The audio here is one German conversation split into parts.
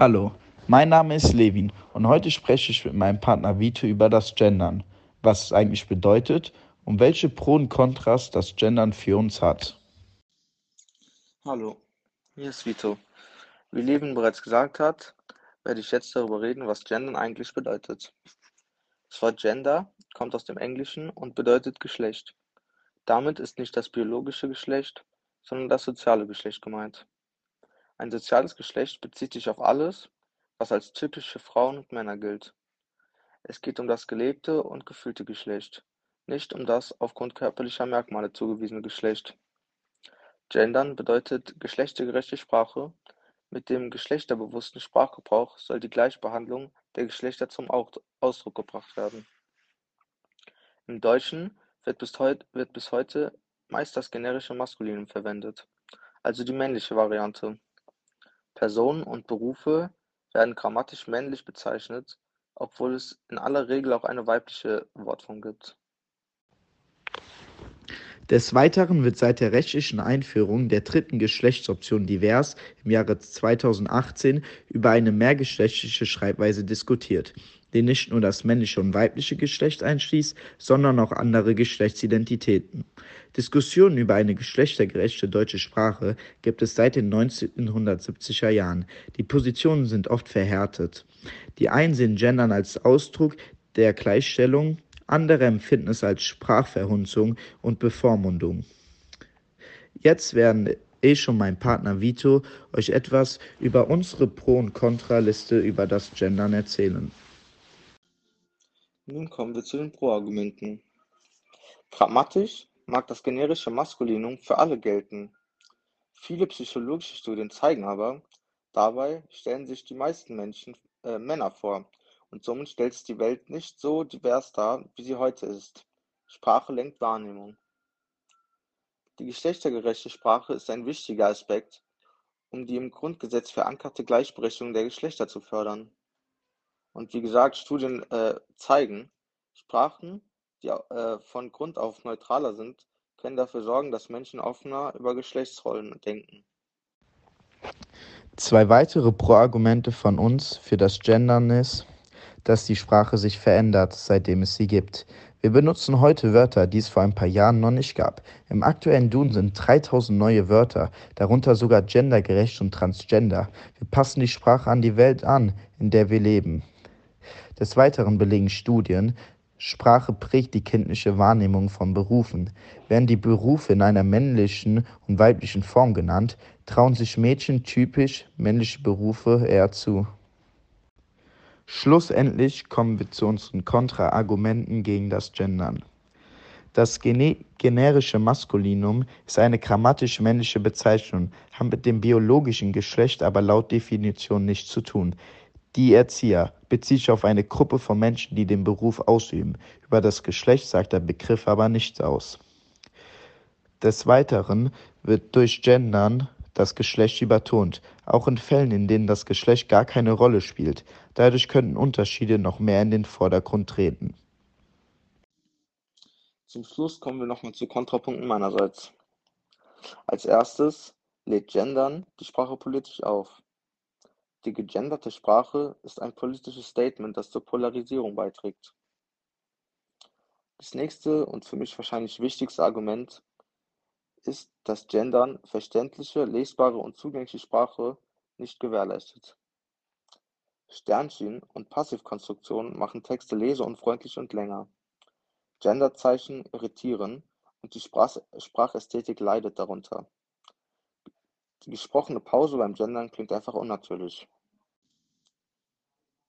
Hallo, mein Name ist Levin und heute spreche ich mit meinem Partner Vito über das Gendern, was es eigentlich bedeutet und welche Pro und Kontras das Gendern für uns hat. Hallo, hier ist Vito. Wie Levin bereits gesagt hat, werde ich jetzt darüber reden, was Gendern eigentlich bedeutet. Das Wort Gender kommt aus dem Englischen und bedeutet Geschlecht. Damit ist nicht das biologische Geschlecht, sondern das soziale Geschlecht gemeint. Ein soziales Geschlecht bezieht sich auf alles, was als typisch für Frauen und Männer gilt. Es geht um das gelebte und gefühlte Geschlecht, nicht um das aufgrund körperlicher Merkmale zugewiesene Geschlecht. Gendern bedeutet geschlechtergerechte Sprache. Mit dem geschlechterbewussten Sprachgebrauch soll die Gleichbehandlung der Geschlechter zum Ausdruck gebracht werden. Im Deutschen wird bis, heut, wird bis heute meist das generische Maskulinum verwendet, also die männliche Variante. Personen und Berufe werden grammatisch männlich bezeichnet, obwohl es in aller Regel auch eine weibliche Wortform gibt. Des Weiteren wird seit der rechtlichen Einführung der dritten Geschlechtsoption divers im Jahre 2018 über eine mehrgeschlechtliche Schreibweise diskutiert die nicht nur das männliche und weibliche Geschlecht einschließt, sondern auch andere Geschlechtsidentitäten. Diskussionen über eine geschlechtergerechte deutsche Sprache gibt es seit den 1970er Jahren. Die Positionen sind oft verhärtet. Die einen sehen Gendern als Ausdruck der Gleichstellung, andere empfinden es als Sprachverhunzung und Bevormundung. Jetzt werden ich und mein Partner Vito euch etwas über unsere Pro- und Kontraliste über das Gendern erzählen. Nun kommen wir zu den Pro-Argumenten. Pragmatisch mag das generische Maskulinum für alle gelten. Viele psychologische Studien zeigen aber, dabei stellen sich die meisten Menschen äh, Männer vor und somit stellt sich die Welt nicht so divers dar, wie sie heute ist. Sprache lenkt Wahrnehmung. Die geschlechtergerechte Sprache ist ein wichtiger Aspekt, um die im Grundgesetz verankerte Gleichberechtigung der Geschlechter zu fördern. Und wie gesagt, Studien äh, zeigen, Sprachen, die äh, von Grund auf neutraler sind, können dafür sorgen, dass Menschen offener über Geschlechtsrollen denken. Zwei weitere Pro-Argumente von uns für das Gendern ist, dass die Sprache sich verändert, seitdem es sie gibt. Wir benutzen heute Wörter, die es vor ein paar Jahren noch nicht gab. Im aktuellen Duden sind 3000 neue Wörter, darunter sogar gendergerecht und transgender. Wir passen die Sprache an die Welt an, in der wir leben. Des Weiteren belegen Studien, Sprache prägt die kindliche Wahrnehmung von Berufen. Werden die Berufe in einer männlichen und weiblichen Form genannt, trauen sich Mädchen typisch männliche Berufe eher zu. Schlussendlich kommen wir zu unseren Kontraargumenten gegen das Gendern. Das generische Maskulinum ist eine grammatisch männliche Bezeichnung, hat mit dem biologischen Geschlecht aber laut Definition nichts zu tun. Die Erzieher bezieht sich auf eine Gruppe von Menschen, die den Beruf ausüben. Über das Geschlecht sagt der Begriff aber nichts aus. Des Weiteren wird durch Gendern das Geschlecht übertont, auch in Fällen, in denen das Geschlecht gar keine Rolle spielt. Dadurch könnten Unterschiede noch mehr in den Vordergrund treten. Zum Schluss kommen wir nochmal zu Kontrapunkten meinerseits. Als erstes lädt Gendern die Sprache politisch auf. Die gegenderte Sprache ist ein politisches Statement, das zur Polarisierung beiträgt. Das nächste und für mich wahrscheinlich wichtigste Argument ist, dass Gendern verständliche, lesbare und zugängliche Sprache nicht gewährleistet. Sternchen und Passivkonstruktionen machen Texte leseunfreundlich und länger. Genderzeichen irritieren und die Sprach Sprachästhetik leidet darunter. Die gesprochene Pause beim Gendern klingt einfach unnatürlich.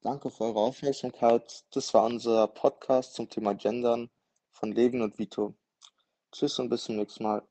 Danke für eure Aufmerksamkeit. Das war unser Podcast zum Thema Gendern von Levin und Vito. Tschüss und bis zum nächsten Mal.